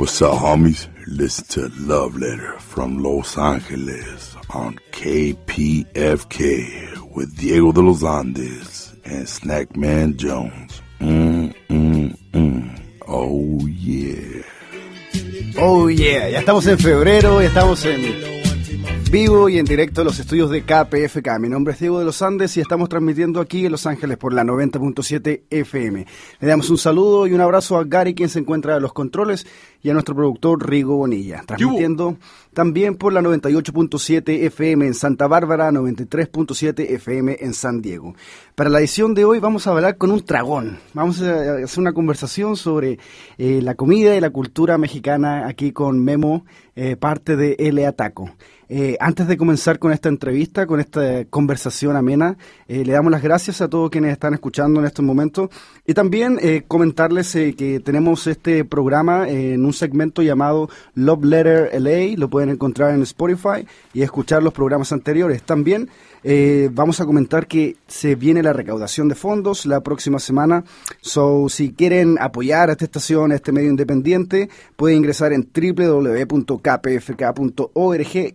What's up, homies? Listen to Love Letter from Los Angeles on KPFK with Diego de los Andes and Snackman Jones. Mm, mm, mm. Oh, yeah. Oh, yeah. Ya estamos en febrero, ya estamos en vivo y en directo de los estudios de KPFK. Mi nombre es Diego de los Andes y estamos transmitiendo aquí en Los Ángeles por la 90.7 FM. Le damos un saludo y un abrazo a Gary, quien se encuentra en los controles, y a nuestro productor Rigo Bonilla, transmitiendo también por la 98.7 FM en Santa Bárbara, 93.7 FM en San Diego. Para la edición de hoy vamos a hablar con un tragón. Vamos a hacer una conversación sobre eh, la comida y la cultura mexicana aquí con Memo, eh, parte de L Ataco. Eh, antes de comenzar con esta entrevista, con esta conversación amena, eh, le damos las gracias a todos quienes están escuchando en estos momentos y también eh, comentarles que tenemos este programa en un segmento llamado Love Letter LA, lo pueden encontrar en Spotify y escuchar los programas anteriores. También eh, vamos a comentar que se viene la recaudación de fondos la próxima semana. So, si quieren apoyar a esta estación, a este medio independiente, pueden ingresar en www.kpfk.org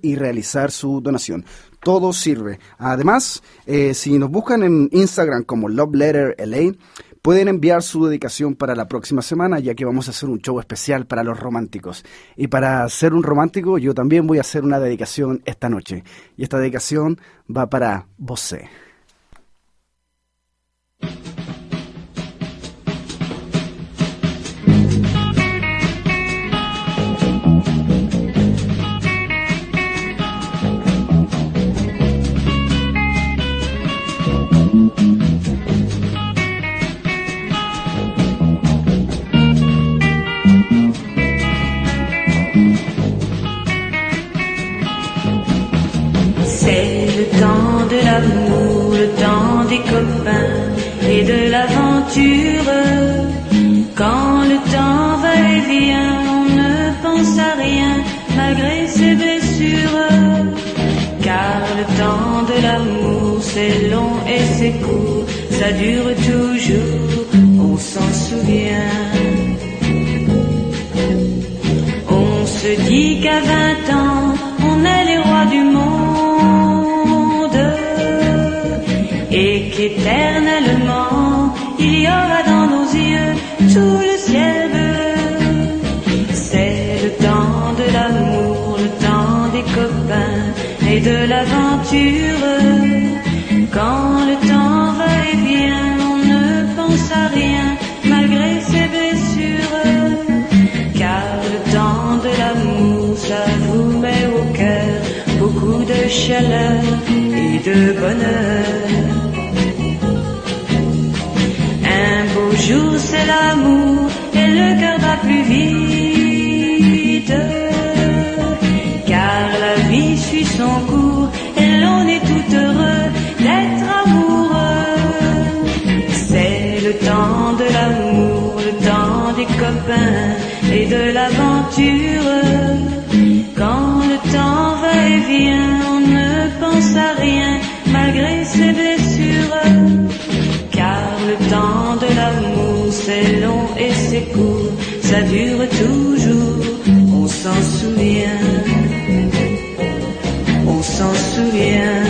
y realizar su donación. Todo sirve. Además, eh, si nos buscan en Instagram como Love Letter LA, Pueden enviar su dedicación para la próxima semana, ya que vamos a hacer un show especial para los románticos. Y para ser un romántico, yo también voy a hacer una dedicación esta noche. Y esta dedicación va para vos. Dure toujours, on s'en souvient. On se dit qu'à 20 ans, on est les rois du monde et qu'éternellement, il y aura dans nos yeux tout le ciel bleu. C'est le temps de l'amour, le temps des copains et de l'aventure. Chaleur et de bonheur. Un beau jour c'est l'amour et le cœur va plus vite. Car la vie suit son cours et l'on est tout heureux d'être amoureux. C'est le temps de l'amour, le temps des copains et de l'aventure. C'est long et c'est court, ça dure toujours, on s'en souvient. On s'en souvient.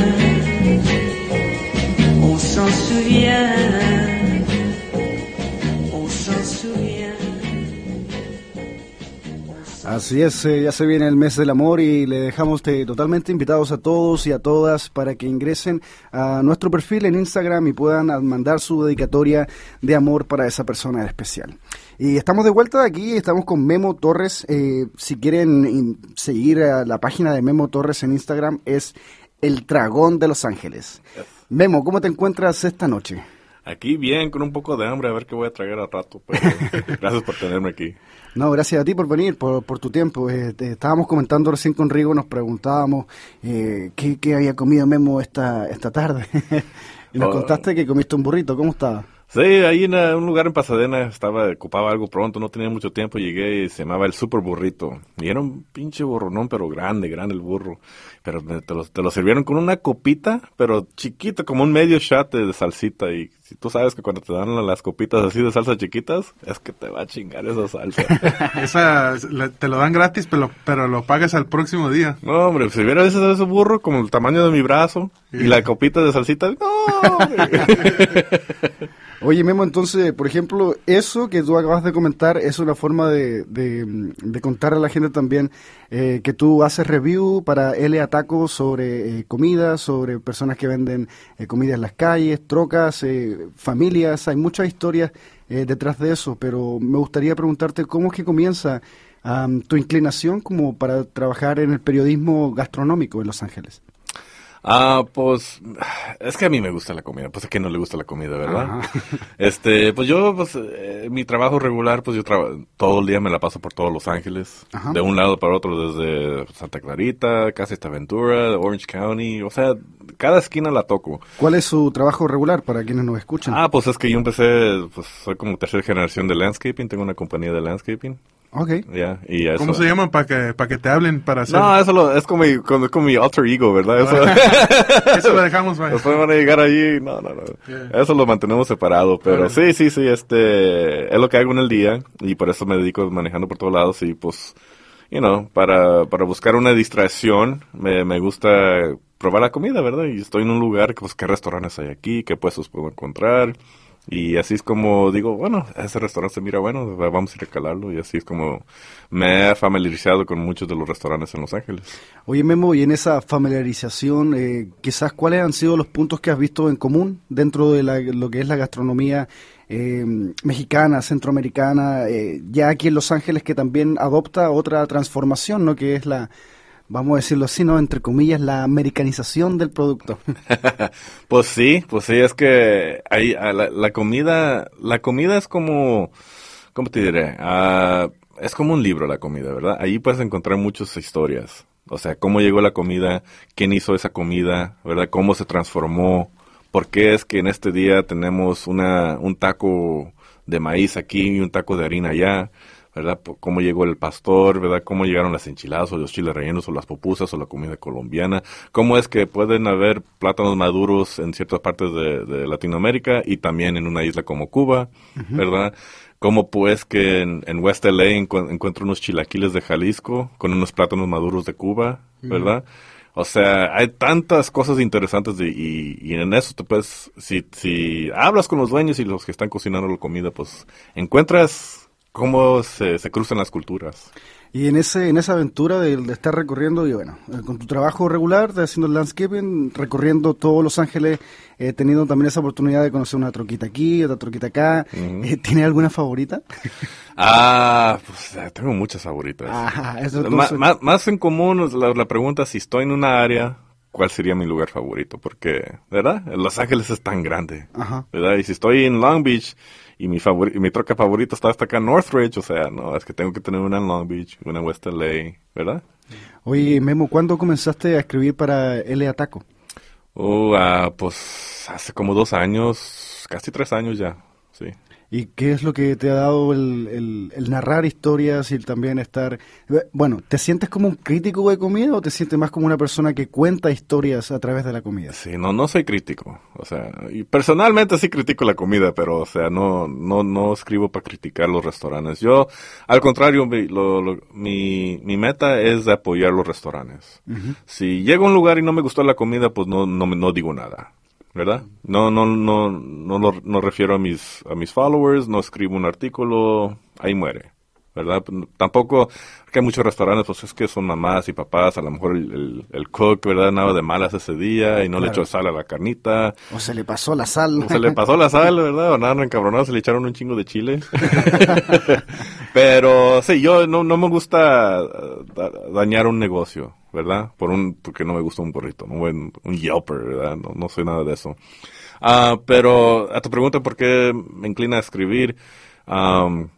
Así es, eh, ya se viene el mes del amor y le dejamos totalmente invitados a todos y a todas para que ingresen a nuestro perfil en Instagram y puedan mandar su dedicatoria de amor para esa persona especial. Y estamos de vuelta aquí, estamos con Memo Torres. eh, si quieren seguir a la página de Memo Torres en Instagram es El Dragón de Los Ángeles. Memo, ¿cómo te encuentras esta noche? Aquí bien, con un poco de hambre, a ver qué voy a tragar al rato. Pero gracias por tenerme aquí. No, gracias a ti por venir, por, por tu tiempo. Eh, te- estábamos comentando recién con Rigo, nos preguntábamos eh, qué, qué había comido Memo esta, esta tarde. y nos Oh. contaste que comiste un burrito, ¿cómo estaba? Sí, ahí en eh, un lugar en Pasadena estaba, ocupaba algo pronto, no tenía mucho tiempo, llegué y se llamaba el Super Burrito. Y era un pinche burronón, pero grande, grande el burro. Pero te lo, te lo sirvieron con una copita, pero chiquita, como un medio shot de, de salsita y si tú sabes que cuando te dan las copitas así de salsa chiquitas, es que te va a chingar esa salsa. Esa te lo dan gratis, pero, pero lo pagas al próximo día. No, hombre, si hubiera ese, ese burro como el tamaño de mi brazo y la copita de salsita, no, hombre. Oye, Memo, entonces, por ejemplo, eso que tú acabas de comentar es una forma de, de, de contar a la gente también eh, que tú haces review para L Taco sobre eh, comida, sobre personas que venden eh, comida en las calles, trocas, familias, hay muchas historias eh, detrás de eso, pero me gustaría preguntarte cómo es que comienza tu inclinación como para trabajar en el periodismo gastronómico en Los Ángeles. Ah, pues es que a mí me gusta la comida, pues a que no le gusta la comida, ¿verdad? Este, pues yo, pues eh, mi trabajo regular, pues yo todo el día me la paso por todos Los Ángeles, Ajá. de un lado para otro, desde Santa Clarita, hasta Ventura, Orange County, o sea, cada esquina la toco. ¿Cuál es su trabajo regular para quienes nos escuchan? Ah, pues es que yo empecé, pues soy como tercera generación de landscaping, tengo una compañía de landscaping, Ok. ya, y eso. ¿Cómo se llaman para que, para que te hablen para hacer? No, eso lo- es como mi, como, como mi alter ego, ¿verdad? Eso, Eso lo dejamos, vaya. Después van a llegar allí, no, no, no. Yeah. Eso lo mantenemos separado, pero sí, sí, sí, este, es lo que hago en el día y por eso me dedico manejando por todos lados y pues, you know, para, para buscar una distracción, me, me gusta probar la comida, ¿verdad? Y estoy en un lugar, pues, qué restaurantes hay aquí, qué puestos puedo encontrar. Y así es como digo, bueno, ese restaurante mira bueno, vamos a ir a calarlo. Y así es como me he familiarizado con muchos de los restaurantes en Los Ángeles. Oye, Memo, y en esa familiarización, eh, quizás cuáles han sido los puntos que has visto en común dentro de la- lo que es la gastronomía eh, mexicana, centroamericana, eh, ya aquí en Los Ángeles que también adopta otra transformación, ¿no? Que es la, vamos a decirlo así, ¿no? Entre comillas, la americanización del producto. Pues sí, pues sí, es que hay, la, la comida, la comida es como, ¿cómo te diré? Ah, es como un libro la comida, ¿verdad? Ahí puedes encontrar muchas historias. O sea, cómo llegó la comida, quién hizo esa comida, ¿verdad? Cómo se transformó, por qué es que en este día tenemos una, un taco de maíz aquí y un taco de harina allá. ¿Verdad? Por Cómo llegó el pastor, ¿verdad? Cómo llegaron las enchiladas o los chiles rellenos o las pupusas o la comida colombiana. Cómo es que pueden haber plátanos maduros en ciertas partes de, de Latinoamérica y también en una isla como Cuba, ¿verdad? Cómo pues que en, en West LA encu- encuentro unos chilaquiles de Jalisco con unos plátanos maduros de Cuba, ¿verdad? O sea, hay tantas cosas interesantes de- y, y en eso te puedes, si, si hablas con los dueños y los que están cocinando la comida, pues encuentras cómo se, se cruzan las culturas. Y en ese en esa aventura de, de estar recorriendo, y bueno, eh, con tu trabajo regular de haciendo el landscaping, recorriendo todos Los Ángeles, eh, teniendo también esa oportunidad de conocer una troquita aquí, otra troquita acá, eh, ¿tiene alguna favorita? Ah, pues eh, tengo muchas favoritas. Ajá, eso entonces- ma- más en común la, la pregunta si estoy en una área, ¿cuál sería mi lugar favorito? Porque, ¿verdad? Los Ángeles es tan grande, Ajá. ¿verdad? Y si estoy en Long Beach y mi y mi troca favorita está hasta acá en Northridge, o sea, no, es que tengo que tener una en Long Beach, una en West LA, ¿verdad? Oye, Memo, ¿cuándo comenzaste a escribir para L Ataco? Oh, ah, pues hace como dos años, casi tres años ya. ¿Y qué es lo que te ha dado el, el- el narrar historias y el también estar... Bueno, ¿te sientes como un crítico de comida o te sientes más como una persona que cuenta historias a través de la comida? Sí, no, no soy crítico. O sea, y personalmente sí critico la comida, pero, o sea, no, no, no escribo para criticar los restaurantes. Yo, al contrario, mi, lo- lo- mi, mi meta es de apoyar los restaurantes. Si llego a un lugar y no me gustó la comida, pues no, no, no digo nada. ¿Verdad? No, no, no, no, no refiero a mis, a mis followers, no escribo un artículo, ahí muere. ¿Verdad? Tampoco, que hay muchos restaurantes, pues es que son mamás y papás, a lo mejor el, el, el cook, ¿verdad? Nada de malas ese día y no le echó sal a la carnita. O se le pasó la sal. O se le pasó la sal, ¿verdad? O nada, encabronado, se le echaron un chingo de chile. Pero sí, yo no, no me gusta uh, da- dañar un negocio, ¿verdad? Por un, porque no me gusta un burrito, no un, un yelper, ¿verdad? No, no soy nada de eso. Ah, pero a tu pregunta, ¿por qué me inclina a escribir? Am,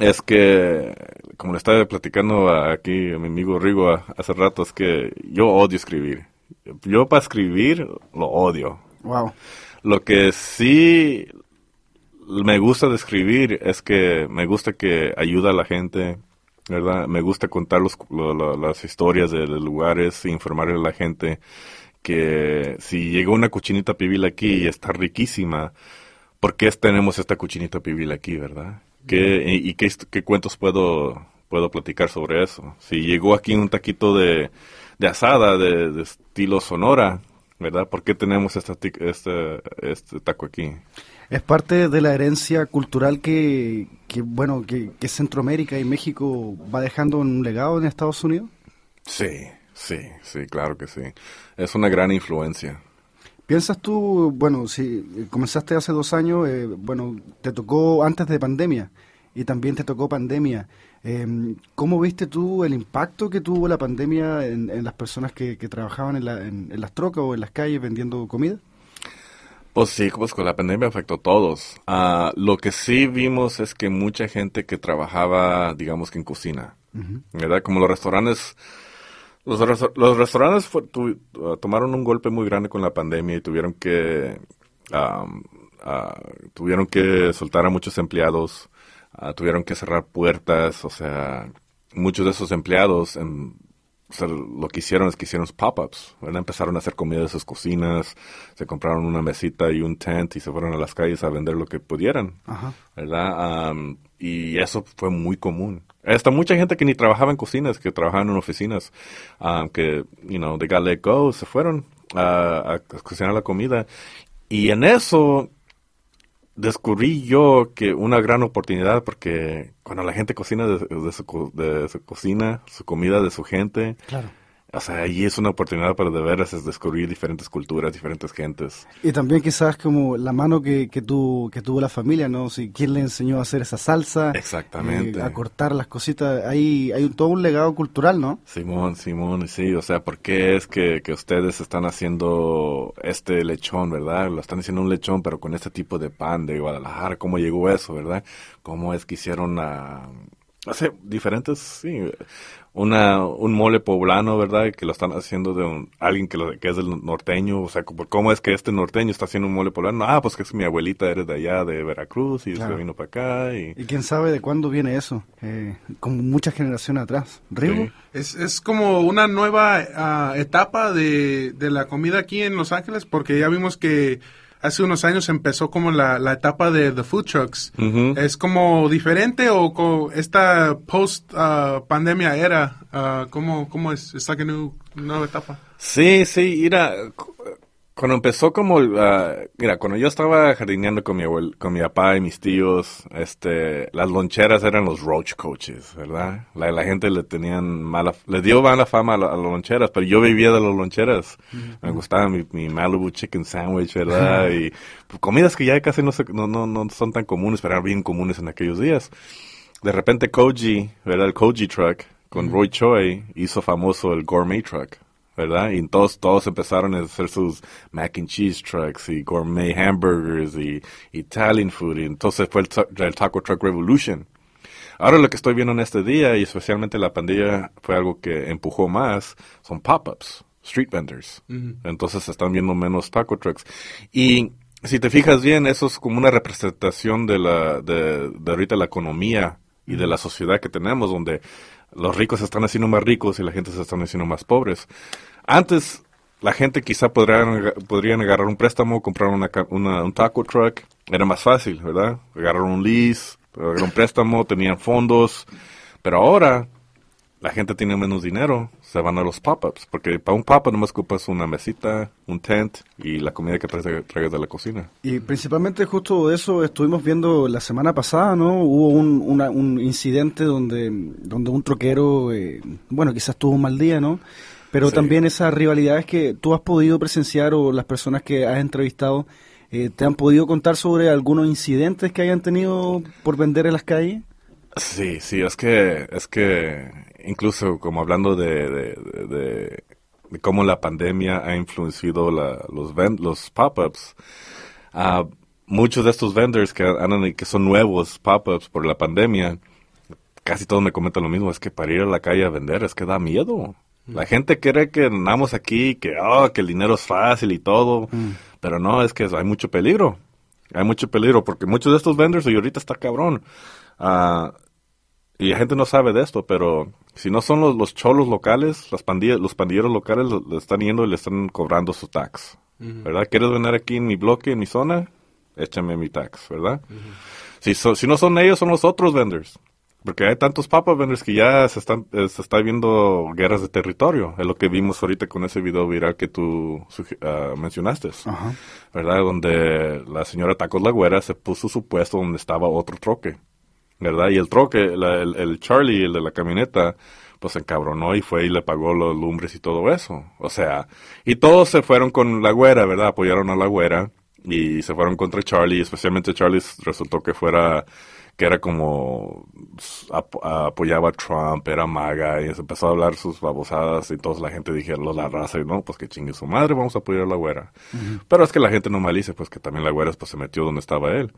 es que, como le estaba platicando a- aquí a mi amigo Rigo a- hace rato, es que yo odio escribir. Yo para escribir lo odio. Wow. Lo que sí me gusta de escribir es que me gusta que ayuda a la gente, ¿verdad? Me gusta contar los, lo- lo- las historias de, los lugares, informarle a la gente que si llegó una cochinita pibil aquí y está riquísima, ¿por qué tenemos esta cochinita pibil aquí, verdad? ¿Qué, y qué, cuentos puedo, puedo platicar sobre eso? Si llegó aquí un taquito de, de asada de, de estilo Sonora, ¿verdad? ¿Por qué tenemos este, este taco aquí? Es parte de la herencia cultural que, que, bueno, que, que Centroamérica y México va dejando un legado en Estados Unidos. Sí, sí, sí, claro que sí. Es una gran influencia. ¿Piensas tú, bueno, si comenzaste hace dos años, eh, bueno, te tocó antes de pandemia y también te tocó pandemia. Eh, ¿Cómo viste tú el impacto que tuvo la pandemia en, en las personas que, que trabajaban en, la- en- en las trocas o en las calles vendiendo comida? Pues sí, pues con la pandemia afectó a todos. Ah, lo que sí vimos es que mucha gente que trabajaba, digamos que en cocina, ¿verdad? Como los restaurantes, los, los restaurantes fue- tu- ah, tomaron un golpe muy grande con la pandemia y tuvieron que, ah, tuvieron que soltar a muchos empleados, ah, tuvieron que cerrar puertas, o sea, muchos de esos empleados em, o sea, lo que hicieron es que hicieron pop-ups, ¿verdad? Empezaron a hacer comida de sus cocinas, se compraron una mesita y un tent y se fueron a las calles a vender lo que pudieran, Ajá. ¿verdad? Y eso fue muy común. Hasta mucha gente que ni trabajaba en cocinas, que trabajaban en oficinas, am, que, you know, they got let go, se fueron a, cocinar la comida. Y en eso descubrí yo que una gran oportunidad porque cuando la gente cocina de, de su, de su cocina, su comida de su gente, Claro. O sea, ahí es una oportunidad para de veras es descubrir diferentes culturas, diferentes gentes. Y también quizás como la mano que, que, tu- que tuvo la familia, ¿no? Si quién le enseñó a hacer esa salsa, Exactamente. eh, a cortar las cositas, hay, hay un, todo un legado cultural, ¿no? Simón, Simón, sí, o sea, ¿por qué es que, que ustedes están haciendo este lechón, verdad? Lo están haciendo un lechón, pero con este tipo de pan de Guadalajara, ¿cómo llegó eso, verdad? ¿Cómo es que hicieron a... O sea, diferentes, sí, una, un mole poblano, ¿verdad? Que lo están haciendo de un, alguien que, lo, que es del norteño, o sea, ¿cómo- ¿cómo es que este norteño está haciendo un mole poblano? Ah, pues que es mi abuelita, eres de allá, de Veracruz, y Claro. se vino para acá, y... Y quién sabe de cuándo viene eso, eh, como muchas generaciones atrás. ¿Rigo? Sí. Es, es como una nueva ah, etapa de, de la comida aquí en Los Ángeles, porque ya vimos que hace unos años empezó como la, la etapa de the food trucks. ¿Es como diferente o co- esta post ah, pandemia era? ah, ¿cómo, ¿Cómo es? ¿Es like a new- nueva etapa? Sí, sí, mira, cu- cuando empezó como, ah, mira, cuando yo estaba jardineando con mi abuel, con mi papá y mis tíos, este, las loncheras eran los roach coaches, ¿verdad? La, la gente le tenían mala, le dio mala fama a, la- a las loncheras, pero yo vivía de las loncheras. Me gustaba mi, mi Malibu chicken sandwich, ¿verdad? Y pues, comidas que ya casi no, se, no, no, no son tan comunes, pero eran bien comunes en aquellos días. De repente Koji, ¿verdad? El Koji Truck con Roy Choi hizo famoso el Gourmet Truck, ¿verdad? Y todos, todos empezaron a hacer sus mac and cheese trucks y gourmet hamburgers y Italian food. Y entonces fue el, el Taco Truck Revolution. Ahora lo que estoy viendo en este día, y especialmente la pandemia, fue algo que empujó más, son pop-ups, street vendors. Entonces se están viendo menos taco trucks. Y si te fijas bien, eso es como una representación de la, de, de ahorita la economía y de la sociedad que tenemos, donde los ricos se están haciendo más ricos y la gente se están haciendo más pobres. Antes, la gente quizá podrían, podrían agarrar un préstamo, comprar una, una- un taco truck, era más fácil, ¿verdad? Agarrar un lease, un préstamo, tenían fondos, pero ahora la gente tiene menos dinero, se van a los pop-ups, porque para un pop-up nomás ocupas una mesita, un tent y la comida que traes- traigas de la cocina. Y principalmente justo de eso estuvimos viendo la semana pasada, ¿no? Hubo un, una- un incidente donde, donde un troquero, eh, bueno, quizás tuvo un mal día, ¿no? Pero Sí. también esas rivalidades que tú has podido presenciar o las personas que has entrevistado, eh, ¿te han podido contar sobre algunos incidentes que hayan tenido por vender en las calles? Sí, sí, es que, es que incluso como hablando de, de, de- de- de cómo la pandemia ha influenciado la- los, los pop-ups, ah, muchos de estos vendors que, que son nuevos pop-ups por la pandemia, casi todos me comentan lo mismo, es que para ir a la calle a vender es que da miedo. La gente cree que andamos aquí, que, oh, que el dinero es fácil y todo, pero no, es que hay mucho peligro. Hay mucho peligro porque muchos de estos vendors, y ahorita está cabrón, ah, y la gente no sabe de esto, pero si no son los, los cholos locales, las pandillas, los pandilleros locales lo- le están yendo y le están cobrando su tax, ¿verdad? ¿Quieres vender aquí en mi bloque, en mi zona? Échame mi tax, ¿verdad? si, so- si no son ellos, son los otros vendors. Porque hay tantos papa vendors que ya se están eh, se está viendo guerras de territorio. Es lo que vimos ahorita con ese video viral que tú ah, mencionaste. Ajá. ¿verdad? Donde la señora Tacos La Güera se puso su puesto donde estaba otro troque, ¿verdad? Y el troque, la- el, el Charlie, el de la camioneta, pues se encabronó y fue y le pagó los lumbres y todo eso. O sea, y todos se fueron con La Güera, ¿verdad? Apoyaron a La Güera y se fueron contra Charlie, especialmente Charlie resultó que fuera que era como ap- apoyaba a Trump, era maga, y se empezó a hablar sus babosadas, y toda la gente dijeron, la raza, y no, pues que chingue su madre, vamos a apoyar a la güera. Pero es que la gente no malice, pues que también la güera pues, se metió donde estaba él,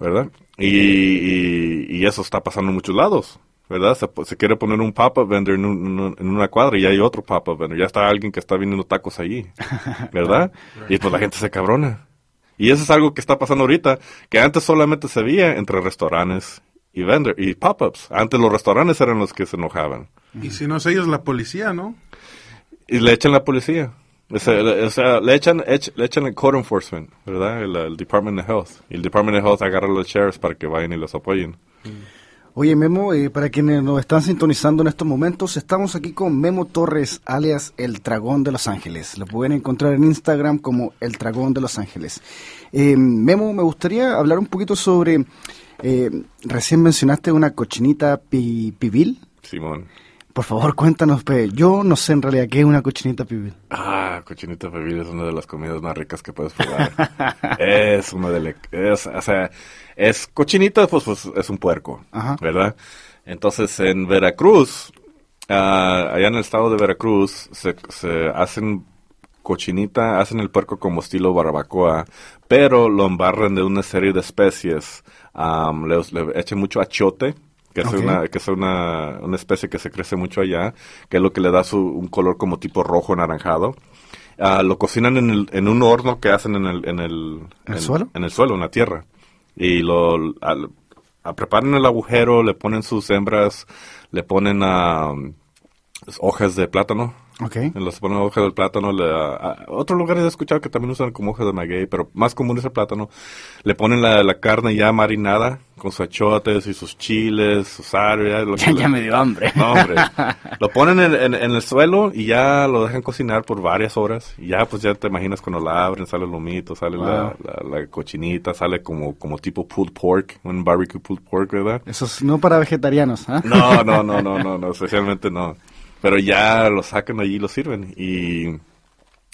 ¿verdad? Y, y, y eso está pasando en muchos lados. ¿Verdad? Se, se quiere poner un pop-up vendor en, un- en una cuadra y hay otro pop-up vendor. Ya está alguien que está vendiendo tacos allí. ¿Verdad? Y pues la gente se cabrona. Y eso es algo que está pasando ahorita, que antes solamente se veía entre restaurantes y vendor y pop-ups. Antes los restaurantes eran los que se enojaban. Y si no es ellos, la policía, ¿no? Y le echan la policía. O sea, le, o sea, le echan, ech- le echan el code enforcement, ¿verdad? El, el Department of Health. Y el Department of Health agarra a los sheriffs para que vayan y los apoyen. Oye, Memo, eh, para quienes nos están sintonizando en estos momentos, estamos aquí con Memo Torres, alias El Dragón de Los Ángeles. Lo pueden encontrar en Instagram como El Dragón de Los Ángeles. Eh, Memo, me gustaría hablar un poquito sobre, eh, recién mencionaste una cochinita pi- pibil. Simón. Por favor, cuéntanos, pe. yo no sé en realidad qué es una cochinita pibil. Ah, cochinita pibil es una de las comidas más ricas que puedes probar. es una de es, o sea, es cochinita, pues, pues es un puerco, Ajá. ¿verdad? Entonces, en Veracruz, ah, allá en el estado de Veracruz, se, se hacen cochinita, hacen el puerco como estilo barbacoa, pero lo embarran de una serie de especies. Am, le, le echan mucho achiote, que es, una, que es una, una especie que se crece mucho allá, que es lo que le da su, un color como tipo rojo anaranjado. Ah, lo cocinan en, el- en un horno que hacen en el, en el, ¿En el suelo? En el suelo, en la tierra. Y lo al- a- preparan el agujero, le ponen sus hembras, le ponen ah, hojas de plátano. Ok. Les ponen hojas del plátano. Le, a, otros lugares he escuchado que también usan como hojas de maguey, pero más común es el plátano. Le ponen la, la carne ya marinada con sus achotes y sus chiles, su sal. Ya, lo que Ya, le- ya me dio hambre. no, hombre. Lo ponen en, en- en el suelo y ya lo dejan cocinar por varias horas. Y ya, pues ya te imaginas cuando la abren, sale el lomito, sale la, la- la cochinita, sale como, como tipo pulled pork, un barbecue pulled pork, ¿verdad? Eso es no para vegetarianos, ¿ah? No, no, no, no, no, no, especialmente no. Pero ya lo sacan allí y lo sirven. Y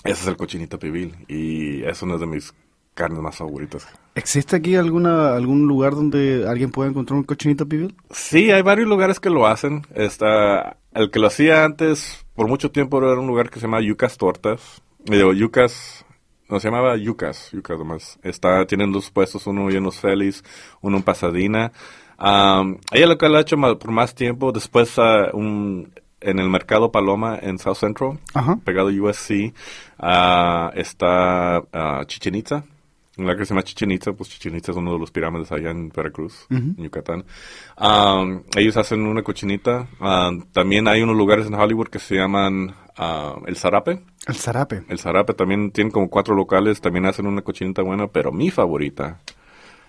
ese es el cochinito pibil. Y es una de mis carnes más favoritas. ¿Existe aquí alguna algún lugar donde alguien pueda encontrar un cochinito pibil? Sí, hay varios lugares que lo hacen. Está, el que lo hacía antes, por mucho tiempo, era un lugar que se llama Yucas Tortas. Digo, Yucas, no se llamaba Yucas, Yucas nomás. Está, tienen dos puestos, uno en los Félix, uno en Pasadena. Am, ella lo que lo ha hecho por más tiempo, después ah, un, en el mercado Paloma en South Central, Ajá. pegado a USC, ah, está ah, Chichen Itza. Lugar que se llama Chichen Itza, pues Chichen Itza es uno de los pirámides allá en Veracruz, en Yucatán. Um, ellos hacen una cochinita. Um, también hay unos lugares en Hollywood que se llaman ah, El Zarape. El zarape. El Zarape también tienen como cuatro locales, también hacen una cochinita buena, pero mi favorita,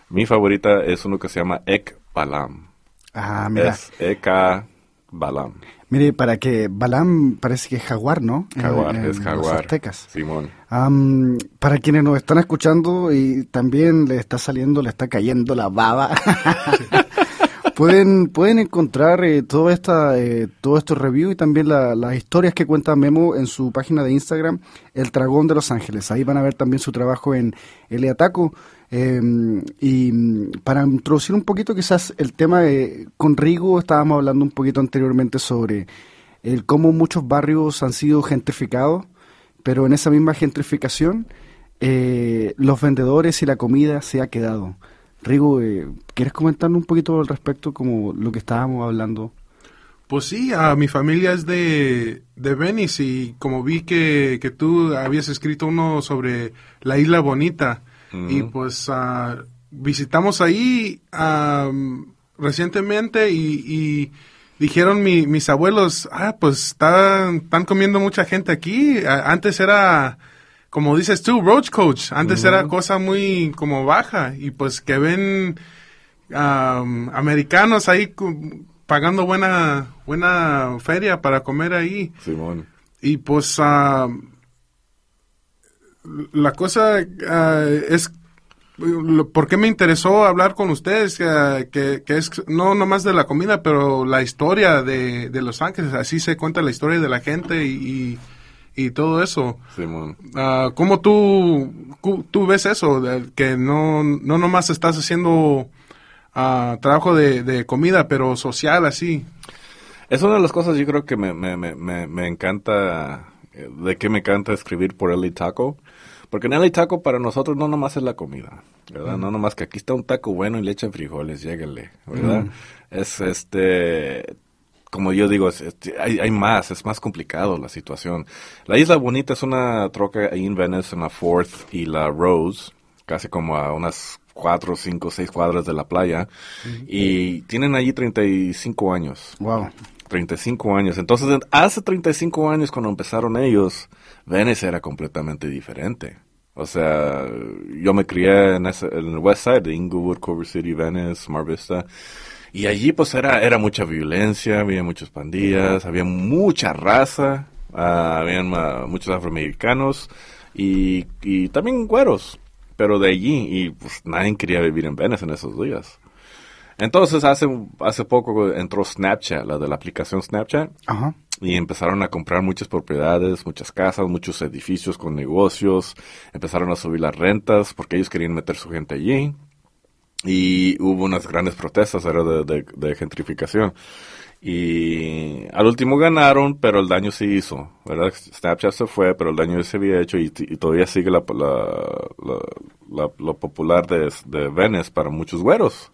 mi favorita es uno que se llama Ek Balam. Ah, mira. Es Eka Balam. Mire, para que Balam parece que es jaguar, ¿no? Jaguar, En- en es Los jaguar. aztecas. Simón. Am, para quienes nos están escuchando y también le está saliendo, le está cayendo la baba, pueden, pueden encontrar eh, todo esta, eh, todo estos reviews y también la- las historias que cuenta Memo en su página de Instagram, El Dragón de Los Ángeles. Ahí van a ver también su trabajo en El Ataco. Eh, y mm, para introducir un poquito quizás el tema de, con Rigo estábamos hablando un poquito anteriormente sobre el cómo muchos barrios han sido gentrificados, pero en esa misma gentrificación eh, los vendedores y la comida se ha quedado. Rigo, eh, ¿quieres comentar un poquito al respecto como lo que estábamos hablando? Pues sí, ah, mi familia es de, de Venice y como vi que, que tú habías escrito uno sobre la isla bonita y pues ah, visitamos ahí, ah, recientemente y, y dijeron mi- mis abuelos, ah, pues están, están comiendo mucha gente aquí. Antes era, como dices tú, Roach Coach. Antes era cosa muy como baja y pues que ven am, americanos ahí pagando buena, buena feria para comer ahí. Simón. Y pues ah, la cosa ah, es por qué me interesó hablar con ustedes, ah, que, que es no nomás de la comida, pero la historia de, de Los Ángeles. Así se cuenta la historia de la gente y, y, todo eso. Simón. Ah, ¿Cómo tú, tú ves eso? Que no, no nomás estás haciendo trabajo de, de comida, pero social así. Es una de las cosas yo creo que me, me, me, me, me encanta, eh, de que me encanta escribir por LA Taco. Porque en LA Taco para nosotros no nomás es la comida, ¿verdad? No nomás que aquí está un taco bueno y le echan frijoles, lléguele, ¿verdad? Es este, como yo digo, es- hay, hay más, es más complicado la situación. La Isla Bonita es una troca ahí en Venice, en la Fourth y la Rose, casi como a unas cuatro, cinco, seis cuadras de la playa. Y tienen allí 35 años. Wow. 35 años. Entonces, en- hace 35 años cuando empezaron ellos, Venice era completamente diferente. O sea, yo me crié en, ese- en el West Side de Inglewood, Culver City, Venice, Mar Vista. Y allí pues era, era mucha violencia, había muchas pandillas, había mucha raza, ah, habían ah, muchos afroamericanos y, y también güeros. Pero de allí, y pues nadie quería vivir en Venice en esos días. Entonces hace, hace poco entró Snapchat, la de la aplicación Snapchat, Ajá. y empezaron a comprar muchas propiedades, muchas casas, muchos edificios con negocios, empezaron a subir las rentas porque ellos querían meter su gente allí. Y hubo unas grandes protestas era de, de- de gentrificación. Y al último ganaron, pero el daño se hizo, ¿verdad? Snapchat se fue, pero el daño se había hecho y, y todavía sigue la, la- la- la- lo popular de, de Venice para muchos güeros.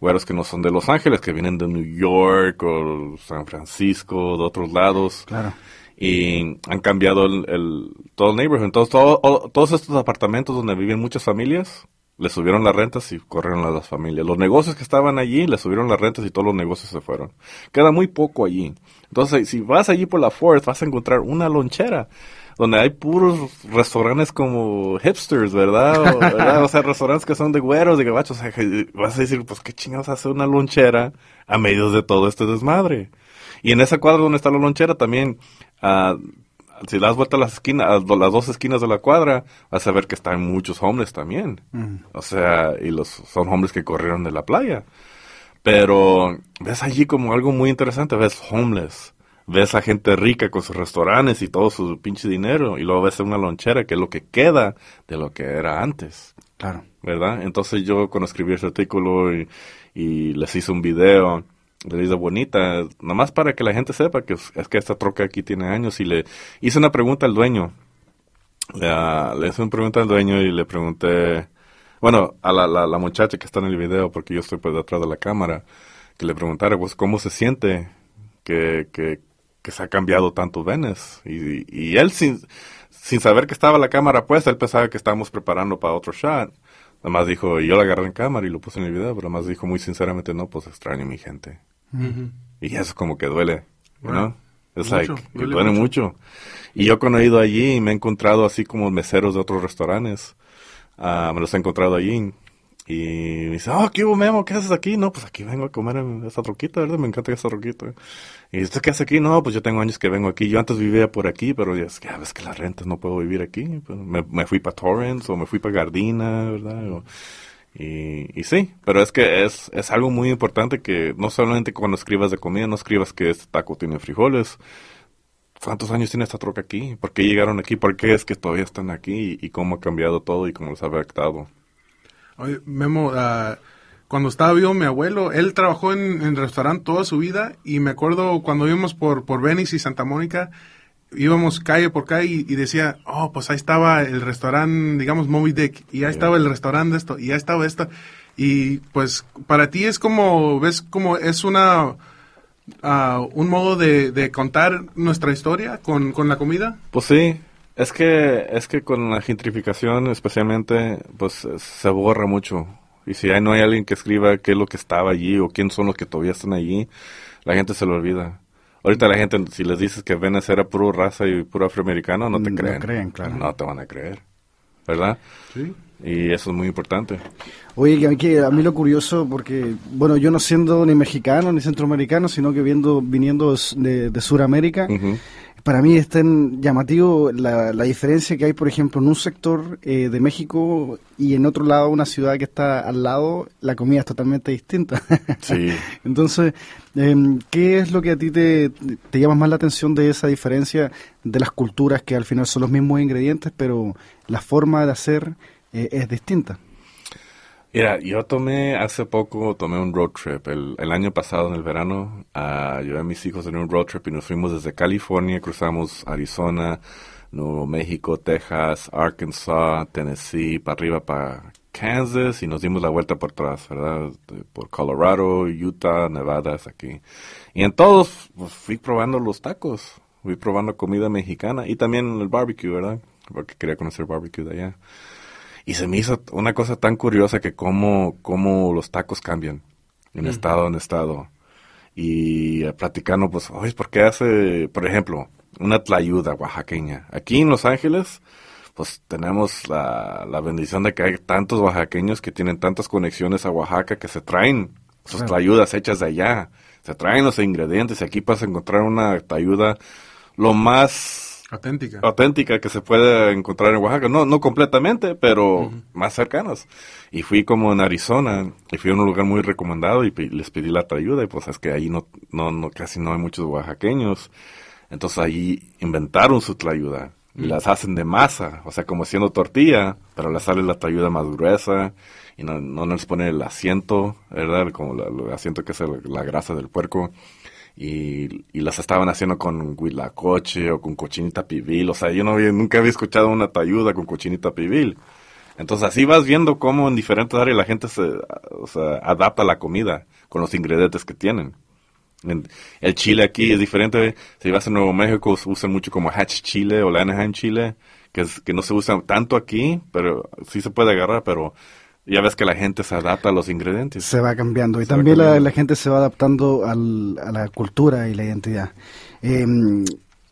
Güeros que no son de Los Ángeles, que vienen de New York o San Francisco, de otros lados. Claro. Y han cambiado el, el- todo el neighborhood. Entonces, todo- o- todos estos apartamentos donde viven muchas familias, le subieron las rentas y corrieron a las familias. Los negocios que estaban allí, le subieron las rentas y todos los negocios se fueron. Queda muy poco allí. Entonces, si vas allí por la Forest, vas a encontrar una lonchera donde hay puros restaurantes como hipsters, ¿verdad? O, ¿verdad? O sea, restaurantes que son de güeros, de gabachos. O sea, vas a decir, pues, ¿qué chingados hace una lonchera a medio de todo este desmadre? Y en esa cuadra donde está la lonchera también, ah, si das vuelta a las esquinas, a las dos esquinas de la cuadra, vas a ver que están muchos hombres también. O sea, y los son hombres que corrieron de la playa. Pero ves allí como algo muy interesante, ves homeless, ves a gente rica con sus restaurantes y todo su pinche dinero, y luego ves una lonchera que es lo que queda de lo que era antes. Claro. ¿verdad? Entonces yo cuando escribí ese artículo y, y les hice un video de la isla bonita, nomás para que la gente sepa que es, que esta troca aquí tiene años y le hice una pregunta al dueño. Le, le hice una pregunta al dueño y le pregunté, bueno, a la, la, la muchacha que está en el video, porque yo estoy pues detrás de la cámara, que le preguntara, pues, ¿cómo se siente que, que, que se ha cambiado tanto Venice? Y, y él, sin, sin saber que estaba la cámara puesta, él pensaba que estábamos preparando para otro shot. Nada más dijo, y yo la agarré en cámara y lo puse en el video, pero nada más dijo muy sinceramente, no, pues extraño a mi gente. Y eso como que duele, know? Es like, que duele duele mucho. Y yo cuando he ido allí me he encontrado así como meseros de otros restaurantes, ah, me los he encontrado allí. Y me dice, oh, ¿qué hubo, Memo? ¿Qué haces aquí? No, pues aquí vengo a comer esa troquita, ¿verdad? Me encanta esa troquita. Y usted qué hace aquí? No, pues yo tengo años que vengo aquí. Yo antes vivía por aquí, pero ya es que, que las rentas no puedo vivir aquí. Pues me, me fui para Torrance o me fui para Gardina, ¿verdad? O- y, y sí, pero es que es, es algo muy importante que no solamente cuando escribas de comida, no escribas que este taco tiene frijoles. ¿Cuántos años tiene esta troca aquí? ¿Por qué llegaron aquí? ¿Por qué es que todavía están aquí? ¿Y cómo ha cambiado todo y cómo les ha afectado? Oye, Memo, ah, cuando estaba vivo mi abuelo, él trabajó en, en restaurante toda su vida y me acuerdo cuando íbamos por, por Venice y Santa Mónica, íbamos calle por calle y, y decía, oh, pues ahí estaba el restaurante, digamos, Moby Dick, y ahí estaba el restaurante de esto, y ahí estaba esto. Y pues para ti es como, ves como es una, ah, un modo de, de contar nuestra historia con, con la comida. Pues sí, es que, es que con la gentrificación especialmente, pues se borra mucho. Y si no hay alguien que escriba qué es lo que estaba allí o quién son los que todavía están allí, la gente se lo olvida. Ahorita la gente, si les dices que Venice era puro raza y puro afroamericano, no te No creen. creen, claro. No te van a creer. ¿Verdad? Sí. Y eso es muy importante. Oye, que a mí, que a mí lo curioso, porque, bueno, yo no siendo ni mexicano ni centroamericano, sino que viendo, viniendo de, de Sudamérica, para mí es tan llamativo la, la diferencia que hay, por ejemplo, en un sector eh, de México y en otro lado, una ciudad que está al lado, la comida es totalmente distinta. Sí. Entonces, em, ¿qué es lo que a ti te, te llama más la atención de esa diferencia de las culturas que al final son los mismos ingredientes, pero la forma de hacer eh, es distinta? Mira, yo tomé hace poco, tomé un road trip. El, año pasado, en el verano, ah, llevé a mis hijos en un road trip y nos fuimos desde California, cruzamos Arizona, Nuevo México, Texas, Arkansas, Tennessee, para arriba, para Kansas y nos dimos la vuelta por atrás, ¿verdad? Por Colorado, Utah, Nevada, hasta aquí. Y en todos pues, fui probando los tacos, fui probando comida mexicana y también el barbecue, ¿verdad? Porque quería conocer barbecue de allá. Y se me hizo una cosa tan curiosa que cómo, cómo los tacos cambian en estado en estado. Y eh, platicando, pues, oye, ¿por qué hace, por ejemplo, una tlayuda oaxaqueña? Aquí en Los Ángeles, pues tenemos la, la bendición de que hay tantos oaxaqueños que tienen tantas conexiones a Oaxaca que se traen sus tlayudas hechas de allá. Se traen los ingredientes y aquí vas a encontrar una tlayuda lo más Auténtica. auténtica que se puede encontrar en Oaxaca. No, no completamente, pero más cercanos. Y fui como en Arizona, y fui a un lugar muy recomendado y les pedí la ayuda, y pues es que ahí no, no, no, casi no hay muchos oaxaqueños. Entonces ahí inventaron su tlayuda. Y las hacen de masa, o sea, como haciendo tortilla, pero les sale la tlayuda más gruesa y no, no les pone el asiento, ¿verdad? Como la- el asiento que es el- la grasa del puerco y, las estaban haciendo con huitlacoche o con cochinita pibil. O sea, yo no había- nunca había escuchado una tayuda con cochinita pibil. Entonces así vas viendo cómo en diferentes áreas la gente se adapta la comida con los ingredientes que tienen. En- El chile aquí es diferente. Si vas a Nuevo México, se usan mucho como hatch chile o la Anaheim chile, que, es, que no se usa tanto aquí, pero sí se puede agarrar, pero ya ves que la gente se adapta a los ingredientes. Se va cambiando y Se también la, cambiando. la gente se va adaptando al- a la cultura y la identidad. Eh,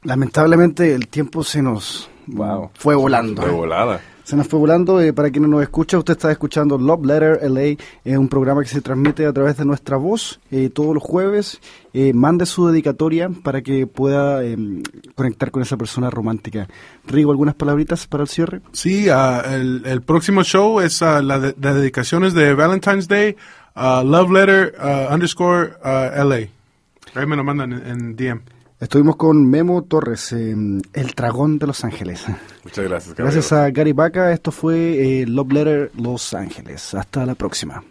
lamentablemente el tiempo se nos Wow. fue volando. De volada. Se nos fue volando. eh, para quien no nos escucha, usted está escuchando Love Letter LA, es un programa que se transmite a través de nuestra voz eh, todos los jueves. Eh, mande su dedicatoria para que pueda eh, conectar con esa persona romántica. Rigo, ¿algunas palabritas para el cierre? Sí, ah, el, el próximo show es ah, la, de, la dedicación es de Valentine's Day, ah, Love Letter underscore LA. Ahí me lo mandan en, en DM. Estuvimos con Memo Torres, eh, el dragón de Los Ángeles. Muchas gracias. Gracias caballero. a Gary Baca, esto fue eh, Love Letter Los Ángeles. Hasta la próxima.